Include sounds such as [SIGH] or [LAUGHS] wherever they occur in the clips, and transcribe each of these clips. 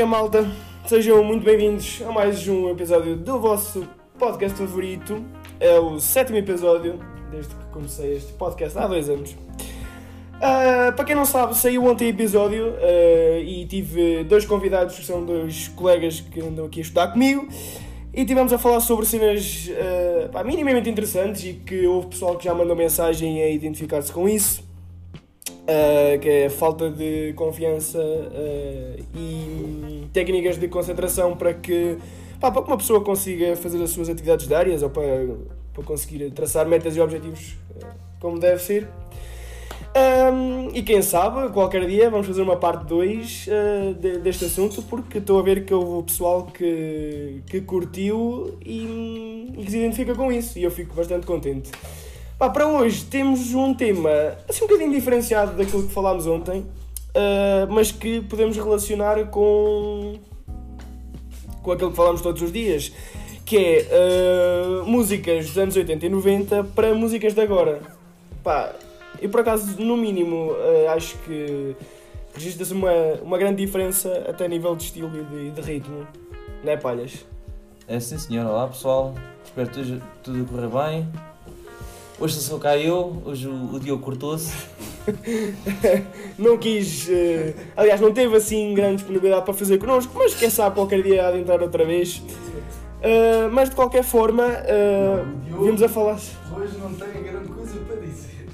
é malta? Sejam muito bem-vindos a mais um episódio do vosso podcast favorito. É o sétimo episódio, desde que comecei este podcast há dois anos. Uh, para quem não sabe, saiu ontem episódio uh, e tive dois convidados que são dois colegas que andam aqui a estudar comigo e tivemos a falar sobre cenas uh, pá, minimamente interessantes e que houve pessoal que já mandou mensagem a identificar-se com isso. Uh, que é a falta de confiança uh, e técnicas de concentração para que, pá, para que uma pessoa consiga fazer as suas atividades diárias ou para, para conseguir traçar metas e objetivos uh, como deve ser. Um, e quem sabe, qualquer dia vamos fazer uma parte 2 de, deste assunto, porque estou a ver que houve pessoal que, que curtiu e, e que se identifica com isso, e eu fico bastante contente. Pá, para hoje temos um tema assim um bocadinho diferenciado daquilo que falámos ontem, uh, mas que podemos relacionar com, com aquilo que falámos todos os dias, que é uh, músicas dos anos 80 e 90 para músicas de agora. Pá, por acaso, no mínimo, uh, acho que registra-se uma, uma grande diferença até a nível de estilo e de, de ritmo, não é, Palhas? É sim, senhor. Olá, pessoal. Espero que tudo correr bem. Hoje sou cá eu, hoje o, o Diogo cortou-se. [LAUGHS] não quis, uh, aliás, não teve assim grande disponibilidade para fazer connosco, mas quem sabe qualquer dia há de entrar outra vez. Uh, mas de qualquer forma, uh, não, vimos a falar. Hoje não tenho grande coisa para dizer.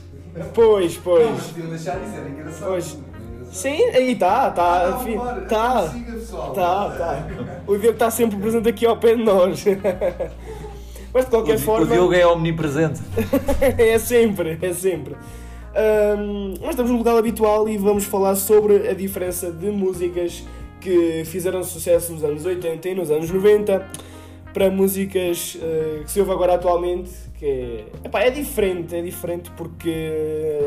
Pois, pois. Não, mas podiam deixar isso, era engraçado. Pois. Sim, aí está, está. Está. Está, está. O Diogo está sempre presente aqui ao pé de nós. [LAUGHS] Mas de qualquer o, forma. O Diogo é omnipresente. [LAUGHS] é sempre, é sempre. Um, nós estamos no local habitual e vamos falar sobre a diferença de músicas que fizeram sucesso nos anos 80 e nos anos 90 para músicas uh, que se ouve agora atualmente, que é, epá, é diferente, é diferente porque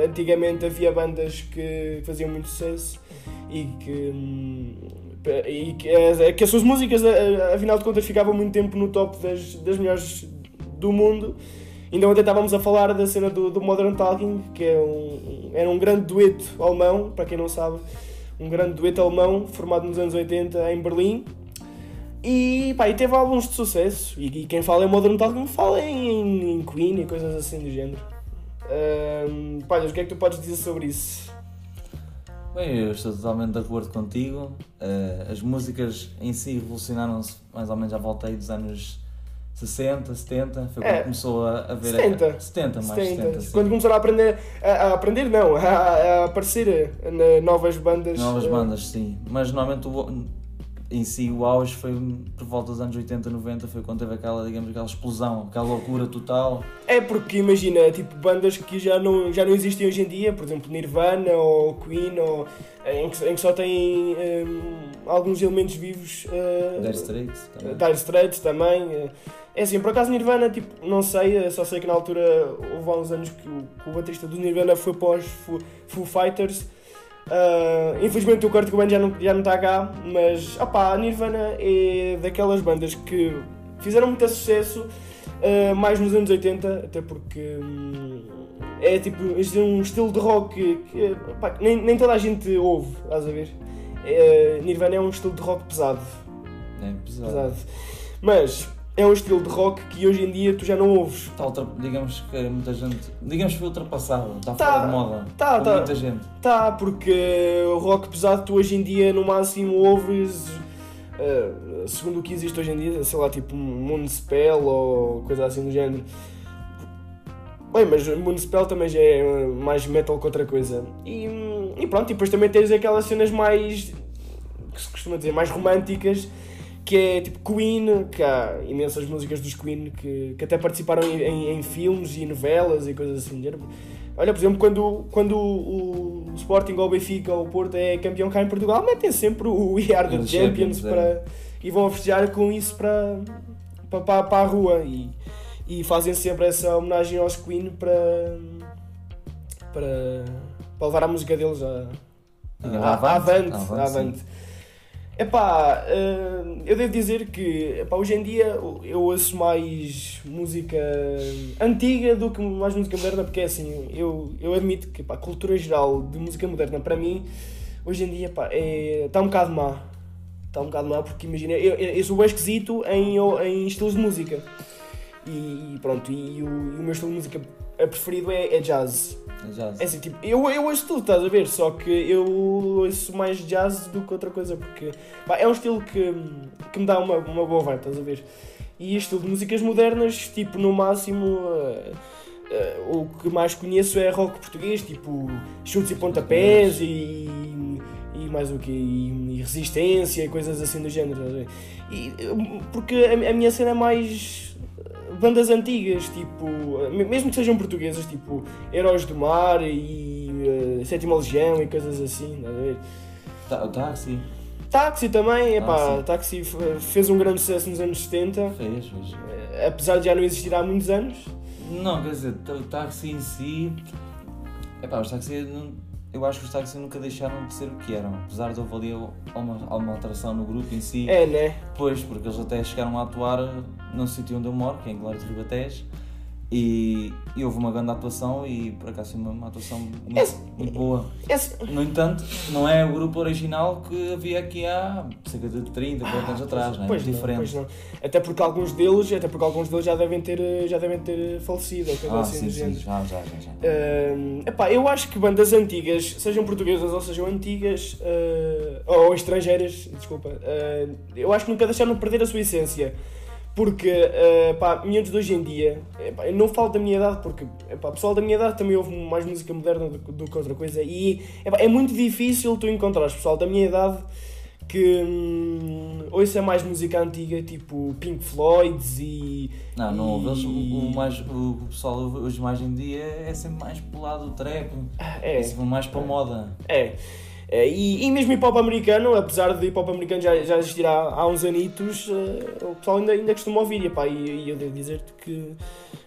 antigamente havia bandas que faziam muito sucesso e que, hum, e que, é, que as suas músicas, afinal de contas, ficavam muito tempo no top das, das melhores do mundo. Ainda ontem estávamos a falar da cena do, do Modern Talking, que é um, era um grande dueto alemão, para quem não sabe, um grande dueto alemão formado nos anos 80 em Berlim. E, pá, e teve álbuns de sucesso. E, e quem fala em Modern Talking fala em, em Queen e coisas assim do género. Um, pá, o que é que tu podes dizer sobre isso? Bem, eu estou totalmente de acordo contigo. Uh, as músicas em si revolucionaram-se mais ou menos à volta aí dos anos 60, 70, foi quando é, começou a, a ver 70, a, 70 mais 70. 70 quando começaram a aprender, a, a aprender não, a, a aparecer na novas bandas. Novas uh, bandas, sim. Mas normalmente o, em si o auge foi por volta dos anos 80, 90, foi quando teve aquela, digamos, aquela explosão, aquela loucura total. É porque imagina, tipo, bandas que já não, já não existem hoje em dia, por exemplo, Nirvana ou Queen, ou, em, que, em que só tem um, alguns elementos vivos. Uh, Dire Straits também. Dire Straits também. Uh, é assim, por acaso Nirvana, tipo, não sei, só sei que na altura houve há uns anos que o, que o baterista do Nirvana foi pós Foo Fighters Uh, infelizmente o Kurt Cobain já não, já não está cá, mas opa, a Nirvana é daquelas bandas que fizeram muito sucesso uh, mais nos anos 80, até porque um, é tipo um estilo de rock que, que nem, nem toda a gente ouve, estás a ver? Uh, Nirvana é um estilo de rock pesado. É pesado. pesado. Mas é um estilo de rock que hoje em dia tu já não ouves. Está ultra, digamos que muita gente. Digamos que foi ultrapassado, está tá, fora de moda. Tá, tá. Muita gente. Tá, porque o rock pesado tu hoje em dia no máximo ouves. Uh, segundo o que existe hoje em dia, sei lá, tipo Moonspell ou coisa assim do género. Bem, mas Moonspell também já é mais metal que outra coisa. E, e pronto, e depois também tens aquelas cenas mais. que se costuma dizer, mais românticas que é tipo Queen, que há imensas músicas dos Queen que, que até participaram em, em, em filmes e novelas e coisas assim. Olha, por exemplo, quando, quando o, o Sporting ou o Benfica ou o Porto é campeão cá em Portugal, metem sempre o [LAUGHS] We Are the Champions, para, é. e vão festejar com isso para, para, para, para a rua e, e fazem sempre essa homenagem aos Queen para, para, para levar a música deles a, a, a, a avante. avante, avante. Epá, uh, eu devo dizer que epá, hoje em dia eu ouço mais música antiga do que mais música moderna, porque é assim, eu, eu admito que epá, a cultura geral de música moderna para mim, hoje em dia epá, é, está um bocado má. está um bocado mal, porque imagina, eu, eu sou bem esquisito em, em estilos de música. E, pronto, e o, e o meu estilo de música preferido é, é jazz. Jazz. É assim, tipo, eu, eu ouço tudo, estás a ver? Só que eu ouço mais jazz do que outra coisa, porque pá, é um estilo que, que me dá uma, uma boa vibe, estás a ver? E estilo de músicas modernas, tipo, no máximo. Uh, uh, o que mais conheço é rock português, tipo chutes e pontapés e, e mais o que e, e, resistência e coisas assim do género. E, porque a, a, minha cena é mais bandas antigas, tipo, mesmo que sejam portuguesas, tipo Heróis do Mar e uh, Sétima Legião e coisas assim, tá, o Táxi. Táxi também, epá, ah, Táxi fez um grande sucesso nos anos 70. Fez, fez. Apesar de já não existir há muitos anos. Não, quer dizer, o táxi em si. Epá, os táxis. Eu acho que os táxis nunca deixaram de ser o que eram. Apesar de houve ali uma, uma alteração no grupo em si. É, né? Pois, porque eles até chegaram a atuar no sítio onde eu moro, que é em Glória de Ribatejo e, e, houve uma grande atuação e por acaso uma, uma atuação muito, esse, muito boa. Esse... No entanto, não é o grupo original que havia aqui há cerca de 30, 40 anos ah, atrás, não é? Pois não, diferente. Pois não. Até porque alguns deles, até porque alguns deles já devem ter, já devem ter falecido, ah, assim sim, sim, já, já, já. já. Uh, epá, eu acho que bandas antigas, sejam portuguesas ou sejam antigas, uh, ou estrangeiras, desculpa, uh, eu acho que nunca deixaram de perder a sua essência. Porque, uh, pá, miúdos de hoje em dia, epá, eu não falo da minha idade, porque, epá, pessoal da minha idade também ouve mais música moderna do, do que outra coisa, e epá, é muito difícil tu encontrares pessoal da minha idade que hum, ouça mais música antiga, tipo Pink Floyds e. Não, não ouve. O, o, mais, o pessoal hoje mais em dia é sempre mais pro lado do trap, é, é sempre mais para moda. É. É, e, e mesmo hip hop americano, apesar de hip hop americano já, já existir há, há uns anitos, uh, o pessoal ainda, ainda costuma ouvir. E, pá, e, e eu devo dizer-te que.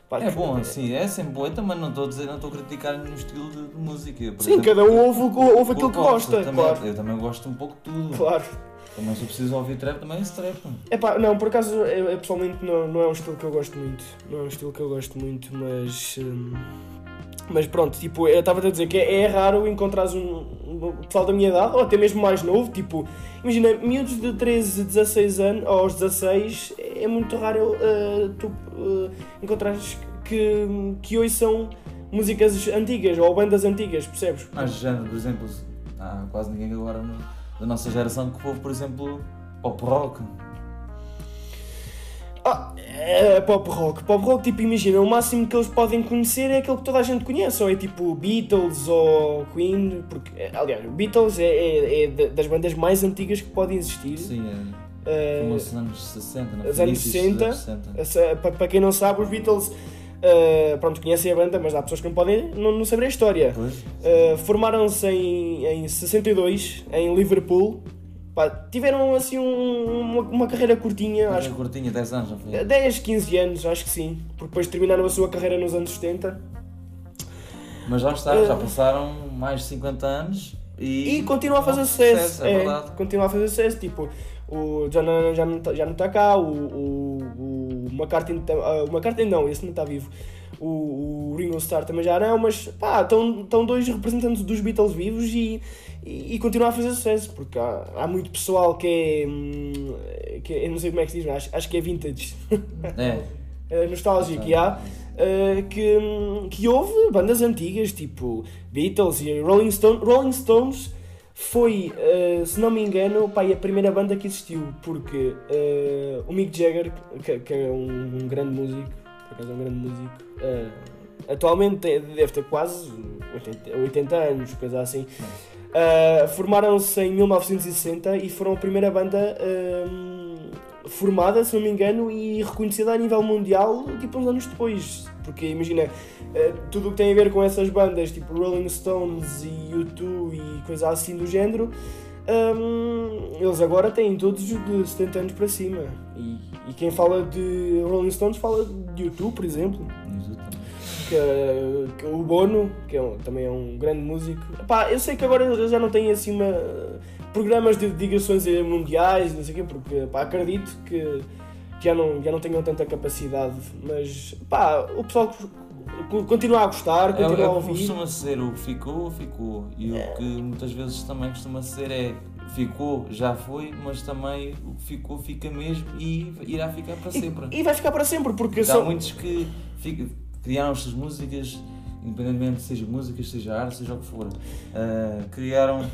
Pá, é que, bom, é, sim, é sempre bom. Eu também não estou a dizer, não estou a criticar nenhum estilo de, de música. Por sim, exemplo, cada um ouve, ouve aquilo que gosta. Eu também, claro. eu também gosto um pouco de tudo. Claro. Também se eu preciso ouvir trap, também esse trap. É pá, não, por acaso, eu, eu, pessoalmente não, não é um estilo que eu gosto muito. Não é um estilo que eu gosto muito, mas. Hum, mas pronto, tipo, eu estava a dizer que é, é raro encontrares um, um, pessoal da minha idade, ou até mesmo mais novo, tipo, imagina, miúdos de 13, 16 anos, ou aos 16, é muito raro uh, tu uh, encontrares que, que hoje são músicas antigas, ou bandas antigas, percebes? Mas, género, por exemplo, há quase ninguém agora da nossa geração que ouve, por exemplo, pop rock. Ah, é pop rock. Pop rock, tipo, imagina, o máximo que eles podem conhecer é aquele que toda a gente conhece, ou é tipo Beatles ou Queen, porque, é, aliás, Beatles é, é, é das bandas mais antigas que podem existir. Sim, é. Uh, nos anos 60, não Os anos 60. 60. Para, para quem não sabe, os Beatles. Uh, pronto, conhecem a banda, mas há pessoas que não podem não, não saber a história. Uh, Formaram-se em, em 62 em Liverpool Pá, tiveram assim um, uma, uma, carreira curtinha. Uma acho curtinha, 10 anos, não foi? 10, 15 anos, acho que sim. Porque depois terminaram a sua carreira nos anos 70. Mas já está, uh, já passaram mais de 50 anos e. E continua a fazer sucesso. sucesso. É, é continua a fazer sucesso. Tipo, o John já não, já não está cá, o, o, o McCartney, o McCartney não, esse não está vivo. O, o Ringo Starr também já não, mas pá, estão dois representantes dos Beatles vivos e e, e continua a fazer sucesso, porque há, há muito pessoal que é, hum, que é, Eu não sei como é que se diz, mas acho, acho que é vintage. É. [LAUGHS] é nostálgico, e há. Uh, que, hum, que houve bandas antigas, tipo Beatles e Rolling, Stone, Rolling Stones foi, uh, se não me engano, pá, a primeira banda que existiu, porque uh, o Mick Jagger, que, que é um, um, grande músico, por acaso é um grande músico, uh, atualmente deve ter quase 80, 80 anos, coisa assim. Uh, Formaram-se em 1960 e foram a primeira banda uh, formada, se não me engano, e reconhecida a nível mundial tipo uns anos depois. Porque imagina, tudo o que tem a ver com essas bandas, tipo Rolling Stones e U2 e coisa assim do género, um, eles agora têm todos de 70 anos para cima. E, e quem fala de Rolling Stones fala de U2, por exemplo. Que, que o Bono, que é um, também é um grande músico. Epá, eu sei que agora eles já não têm assim uma, programas de digressões mundiais, não sei o quê, porque pá, acredito que já não, já não tenham tanta capacidade, mas pá, o pessoal continua a gostar, continua é, é, a ouvir. Costuma ser o que ficou, ficou. E é. o que muitas vezes também costuma ser é ficou, já foi, mas também o que ficou, fica mesmo e irá ficar para sempre. E, e vai ficar para sempre, porque Há são. muitos que fica- criaram estas músicas, independentemente seja músicas, seja arte, seja o que for, ah, criaram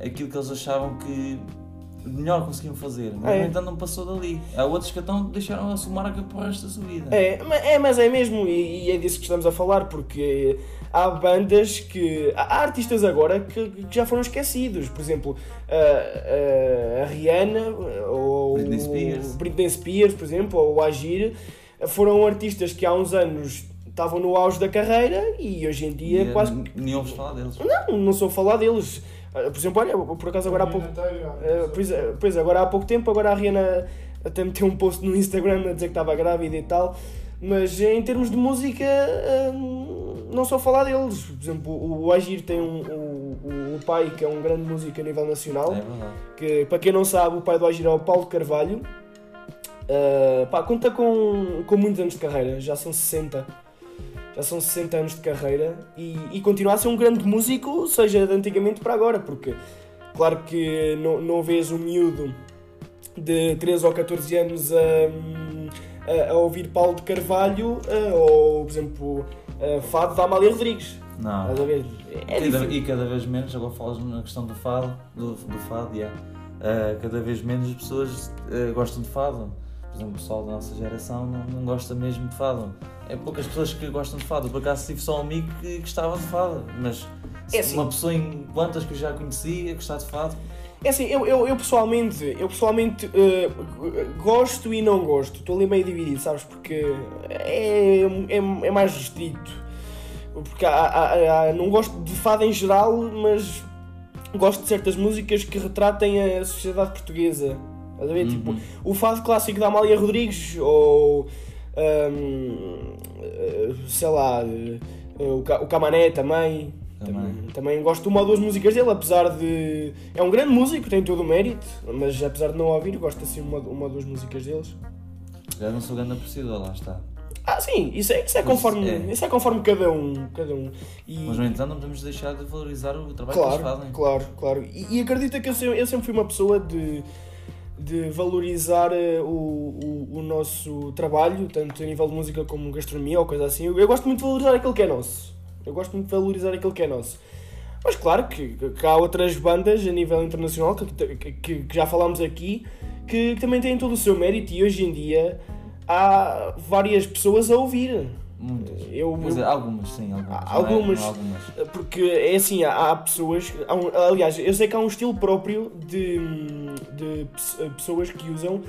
aquilo que eles achavam que melhor conseguiam fazer, mas É. no entanto não passou dali. Há outros que então deixaram a sua marca para o resto da sua vida. É, é, mas é mesmo, e, e é disso que estamos a falar, porque há bandas que. Há artistas agora que, que já foram esquecidos. Por exemplo, a, a, a Rihanna, ou Britney Spears. Britney Spears, por exemplo, ou o Agir, foram artistas que há uns anos estavam no auge da carreira e hoje em dia E, quase. n- Nem ouves falar deles. Não, não sou falar deles. Por exemplo, olha, por acaso agora há pouco. Uh, pois, é, pois, agora há pouco tempo, agora a Rihanna até meteu um post no Instagram a dizer que estava grávida e tal, mas em termos de música hum, não só falar deles. Por exemplo, o Agir tem um, o, o, o pai que é um grande músico a nível nacional, É verdade. que para quem não sabe, o pai do Agir é o Paulo Carvalho. Uh, pá, conta com, com muitos anos de carreira, já são 60. Já são 60 anos de carreira e, e continua a ser um grande músico, seja de antigamente para agora, porque claro que não, não vês um miúdo de 13 ou 14 anos a, a, ouvir Paulo de Carvalho uh, ou, por exemplo, uh, Fado da Amália Rodrigues. Não. Estás a ver? É Cada- e cada vez menos, agora falas na questão do fado, do, do fado, yeah. Ah, cada vez menos as pessoas ah, gostam de fado. Por exemplo, o pessoal da nossa geração não, não gosta mesmo de fado. É poucas pessoas que gostam de fado. Por acaso tive só um amigo que gostava de fado, mas É assim. uma pessoa em quantas que eu já conhecia gostar de fado, É assim, eu, eu, eu pessoalmente, eu pessoalmente eh, gosto e não gosto. Estou ali meio dividido, sabes? Porque é, é, é mais restrito. Porque há, há- há- não gosto de fado em geral, mas gosto de certas músicas que retratem a sociedade portuguesa. Estás a ver? Tipo, Uhum. o fado clássico da Amália Rodrigues ou. hum, eh, sei lá. eh, o, o Camané também. Também. Também, gosto de uma ou duas músicas dele, apesar de. É um grande músico, tem todo o mérito, mas apesar de não ouvir, gosto assim uma, uma ou duas músicas deles. já não sou grande apreciador, lá está. Ah, sim, isso é, isso é, conforme, é. Isso é conforme cada um. Cada um. E, Mas no entanto não podemos deixar de valorizar o trabalho que claro, eles fazem. claro, claro. E, e acredita que eu eu sempre fui uma pessoa de, de valorizar eh, o, o, o nosso trabalho, tanto a nível de música como gastronomia ou coisa assim. Eu, gosto muito de valorizar aquilo que é nosso. Eu gosto muito de valorizar aquilo que é nosso. Mas claro que, que há outras bandas a nível internacional que, que, que- já falámos aqui que também têm todo o seu mérito e hoje em dia há várias pessoas a ouvir. Muitas. Eu, dizer, eu- algumas, sim, algumas. Não é? algumas. Não algumas. porque é assim, há, há pessoas. há um- aliás, eu sei que há um estilo próprio de, de pe- pessoas que usam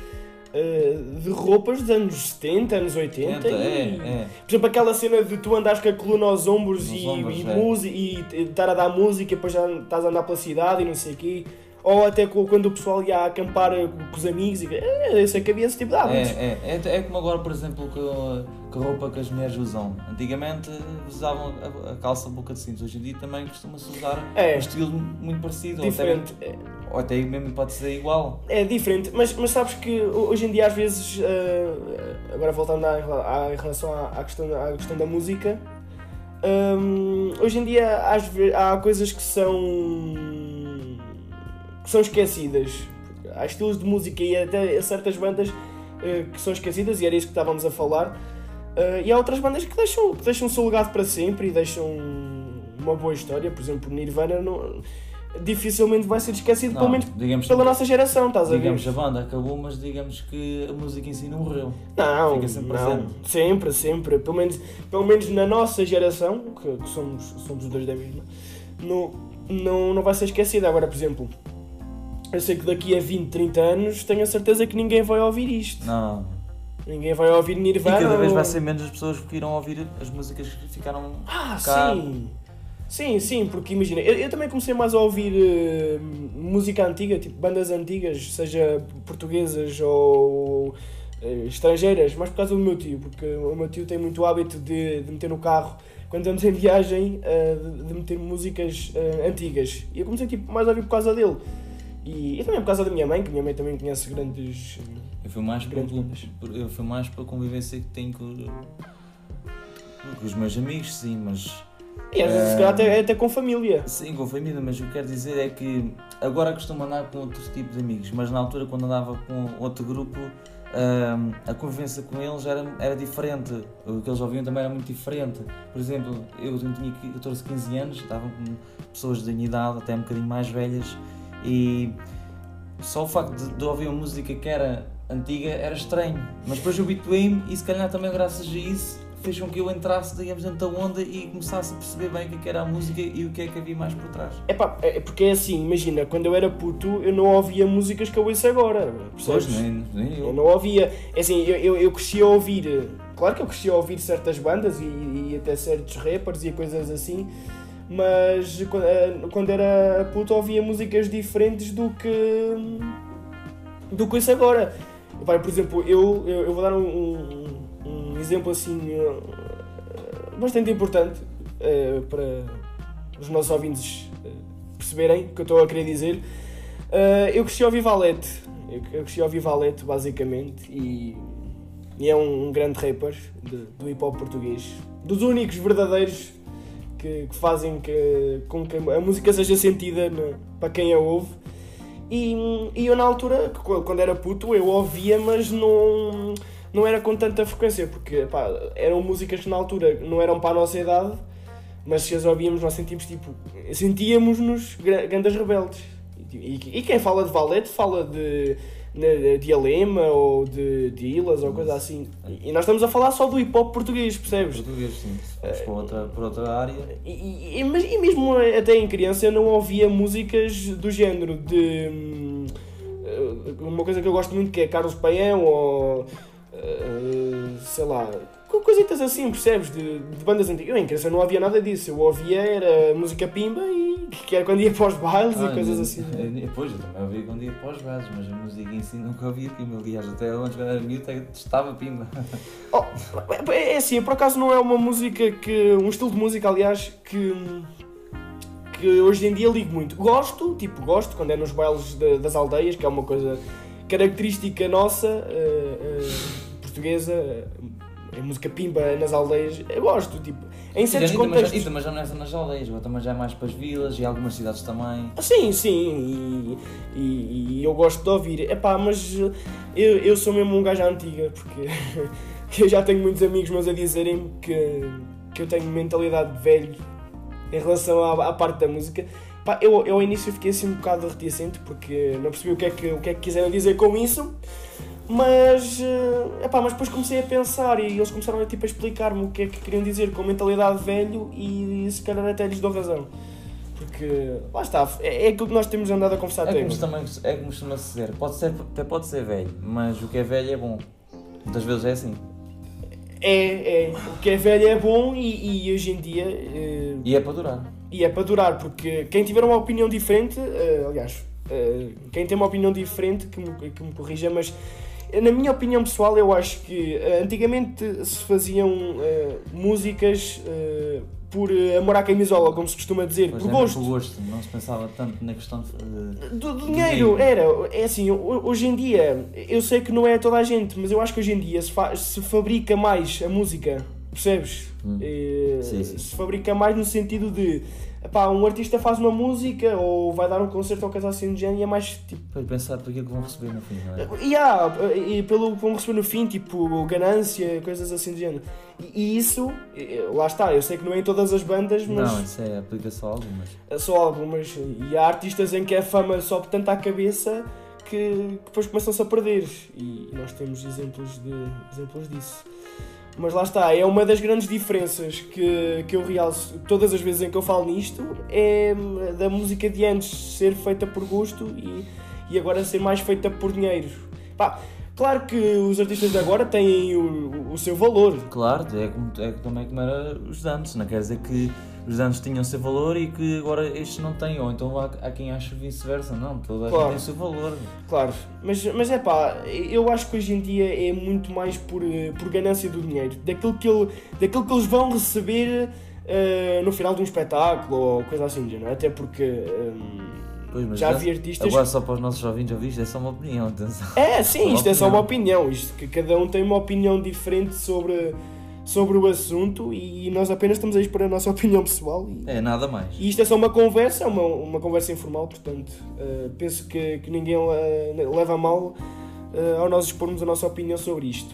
eh, de roupas dos anos 70, anos 80. É, é, e- é. Por exemplo, aquela cena de tu andares com a coluna aos ombros, Nos e, ombros, e, é. e estar a dar música e depois já estás a andar pela cidade e não sei o quê. Ou até quando o pessoal ia acampar eh, com os amigos e é, eu sei que havia esse tipo de hábitos. É, é, é, é como agora, por exemplo, com com a roupa que as mulheres usam. Antigamente usavam a, a calça boca de cintos, hoje em dia também costuma-se usar É. um estilo muito parecido, ou até, Diferente. ou até mesmo pode ser igual. É diferente, mas, mas sabes que hoje em dia às vezes, eh, agora voltando à, à- em relação à, à questão, à questão da música, hum, hoje em dia às há coisas que são que são esquecidas. Há estilos de música e até certas bandas eh, que são esquecidas e era isso que estávamos a falar. Eh, e há outras bandas que deixam, que deixam o seu legado para sempre e deixam uma boa história. Por exemplo, Nirvana não, dificilmente vai ser esquecido, pelo Não, menos digamos, pela nossa geração, estás a ver? digamos a banda acabou, mas digamos que a música em si não morreu. Não, Fica sempre não, presente. sempre, sempre. Pelo menos, pelo menos na nossa geração, que, que somos, somos os dois da mesma, não, não, não vai ser esquecida. Agora, por exemplo, eu sei que daqui a 20, 30 anos tenho a certeza que ninguém vai ouvir isto. Não. Ninguém vai ouvir E Nirvana. cada vez vai ser menos as pessoas que irão ouvir as músicas que ficaram. Ah, cá. sim! Sim, sim, porque imagina, eu, eu também comecei mais a ouvir eh, música antiga, tipo bandas antigas, seja portuguesas ou eh, estrangeiras, mas por causa do meu tio, porque o meu tio tem muito hábito de, de meter no carro, quando estamos em viagem, eh, de, de meter músicas antigas. E eu comecei tipo, mais a ouvir por causa dele. E, e também por causa da minha mãe, que minha mãe também conhece grandes. Eu fui mais, Grandes por- eu fui mais pela convivência que tenho com, com os meus amigos, sim, mas E às vezes, até, até com família. Sim, com família, mas o que quero dizer é que agora costumo andar com outros tipos de amigos, mas na altura quando andava com outro grupo, hum, a convivência com eles era, era diferente. O que eles ouviam também era muito diferente. Por exemplo, eu tinha 14, 15 anos, estava com pessoas da minha idade, até um bocadinho mais velhas, e só o facto de, de ouvir uma música que era antiga era estranho. Mas depois eu habituei-me e se calhar também graças a isso fez com que eu entrasse, digamos, dentro da onda e começasse a perceber bem o que era a música e o que é que havia mais por trás. É pá, é porque é assim, imagina, quando eu era puto eu não ouvia músicas que eu ouço agora. Percebes? Pois, nem, nem Eu eu. não ouvia, é assim, eu, eu, eu cresci a ouvir, claro que eu cresci a ouvir certas bandas e, e até certos rappers e coisas assim, mas quando, eh, quando era puto ouvia músicas diferentes do que do que isso agora. Vai, por exemplo, eu, eu, eu vou dar um, um, um exemplo assim eh, bastante importante eh, para os nossos ouvintes perceberem o que eu estou a querer dizer. Eh, eu cresci a ouvir Valete. Eu, cresci a ouvir basicamente, e, e é um, um grande rapper de- do hip hop português. Dos únicos verdadeiros que, que fazem que, com que a música seja sentida na- para quem a ouve. E, e eu, na altura, qu- quando era puto, eu ouvia, mas não, não era com tanta frequência, porque pá, eram músicas que na altura não eram para a nossa idade, mas se as ouvíamos, nós sentimos tipo. sentíamos-nos gra- grandes rebeldes. E, e- e quem fala de Valete fala de, de, de Alema ou de, de Ilas ou coisa assim. E, nós estamos a falar só do hip hop português, percebes? Português, sim. Fores para outra, por outra área. E, e- e mesmo até em criança eu não ouvia músicas do género de. hum, eh, Uma coisa que eu gosto muito que é Carlos Paião ou. eh, sei lá. co- Coisitas assim, percebes? De, de bandas antigas. Eu em criança não ouvia nada disso. Eu ouvia era música pimba e [LAUGHS] que era quando ia para os bailes Ah, e coisas assim. [LAUGHS] eu- Depois eu também ouvi quando ia para os bares, mas a música em si nunca ouvia pimba. Aliás, até antes quando era miúdo até estava pimba. [LAUGHS] Oh, é assim, por acaso não é uma música que. um estilo de música, aliás, que. que hoje em dia ligo muito. Gosto, tipo, gosto quando é nos bailes da- das aldeias, que é uma coisa característica nossa, eh, eh, portuguesa, a música pimba nas aldeias. Eu gosto, tipo, em certos e, contextos. e também já não é só nas aldeias, agora também já é mais para as vilas e algumas cidades também. Ah, Sim, sim, e, e- e eu gosto de ouvir. Epá, mas eu, eu sou mesmo um gajo à antiga, porque [LAUGHS] eu já tenho muitos amigos meus a dizerem que, que eu tenho mentalidade de velho em relação à, à parte da música. Pá, eu, eu ao início fiquei assim um bocado reticente, porque não percebi o que é que, o que, é que quiseram dizer com isso. Mas, eh, epá, mas depois comecei a pensar e eles começaram a, tipo, a explicar-me o que é que queriam dizer com mentalidade de velho e se calhar até lhes dou razão. Porque, lá está, é, é aquilo que nós temos andado a conversar É até também, é como costuma-se dizer, pode ser, até pode ser velho, mas o que é velho é bom. Muitas vezes é assim. É, é, o que é velho é bom e, e hoje em dia, eh, E é para durar. e é para durar, porque quem tiver uma opinião diferente, eh, aliás, eh, quem tem uma opinião diferente, que me, que me corrija, mas na minha opinião pessoal, eu acho que eh, antigamente se faziam eh, músicas eh, por amor à camisola, como se costuma dizer, Pois por gosto. por gosto. Não se pensava tanto na questão de. Do, do dinheiro, era. É assim, ho- hoje em dia, eu sei que não é toda a gente, mas eu acho que hoje em dia se, fa- se fabrica mais a música, percebes? Hum. Eh, Sim, sim. Se fabrica mais no sentido de, epá, um artista faz uma música ou vai dar um concerto ou coisa assim de género e é mais tipo. Para pensar por aquilo que vão receber no fim, não é? E há, e pelo que vão receber no fim, tipo, ganância, coisas assim de género. E, e isso, lá está, eu sei que não é em todas as bandas, mas Não, isso é aplica-se a algumas. é só algumas. E há artistas em que a fama sobe tanto à cabeça que, que depois começam-se a perder. E nós temos exemplos, de, exemplos disso. Mas lá está, é uma das grandes diferenças que, que eu realço todas as vezes em que eu falo nisto, é da música de antes ser feita por gosto e, e agora ser mais feita por dinheiro. Pá, claro que os artistas de agora têm o, o seu valor, Claro, é como, é também como era os dantes, não quer dizer que os dantes tinham seu valor e que agora estes não têm, ou então há, há quem ache vice-versa, não, toda a Claro. gente tem o seu valor. Claro, mas, mas é pá, eu acho que hoje em dia é muito mais por, eh, por ganância do dinheiro, daquilo que, ele, daquilo que eles vão receber eh, no final de um espetáculo ou coisa assim, do género. até porque hum, Pois, mas já já- vi artistas. Agora só para os nossos ouvintes ouvintes, é só uma opinião, atenção. É, sim, isto é só uma opinião, isto que cada um tem uma opinião diferente sobre, sobre o assunto e nós apenas estamos a expor a nossa [LAUGHS] opinião pessoal. E, É, nada mais. e isto é só uma conversa, é uma, uma conversa informal, portanto, eh, penso que, que ninguém le- leva a mal eh, ao nós expormos a nossa opinião sobre isto.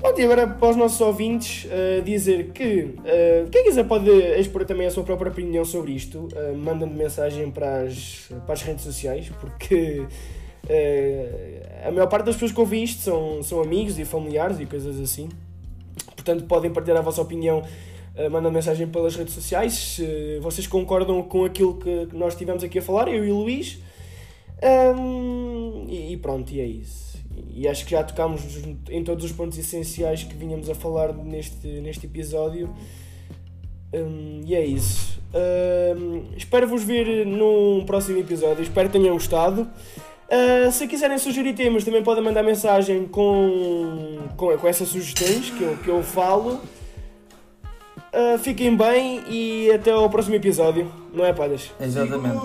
Pronto, e agora para os nossos ouvintes eh, dizer que eh, quem quiser pode expor também a sua própria opinião sobre isto, eh, mandando mensagem para as, para as redes sociais, porque eh, a maior parte das pessoas que ouvem isto são, são amigos e familiares e coisas assim. Portanto, podem partilhar a vossa opinião eh, mandando mensagem pelas redes sociais. Se vocês concordam com aquilo que, nós estivemos aqui a falar, eu e o Luís. Ahm, e, pronto, e é isso. E acho que já tocámos em todos os pontos essenciais que vinhamos a falar neste, neste episódio. Ahm, e é isso. Ahm, espero vos ver num próximo episódio. Espero que tenham gostado. Ah, se quiserem sugerir temas, também podem mandar mensagem com, com, com essas sugestões que eu, que eu falo. Ah, fiquem bem e até ao próximo episódio. Não é, palhas? Exatamente.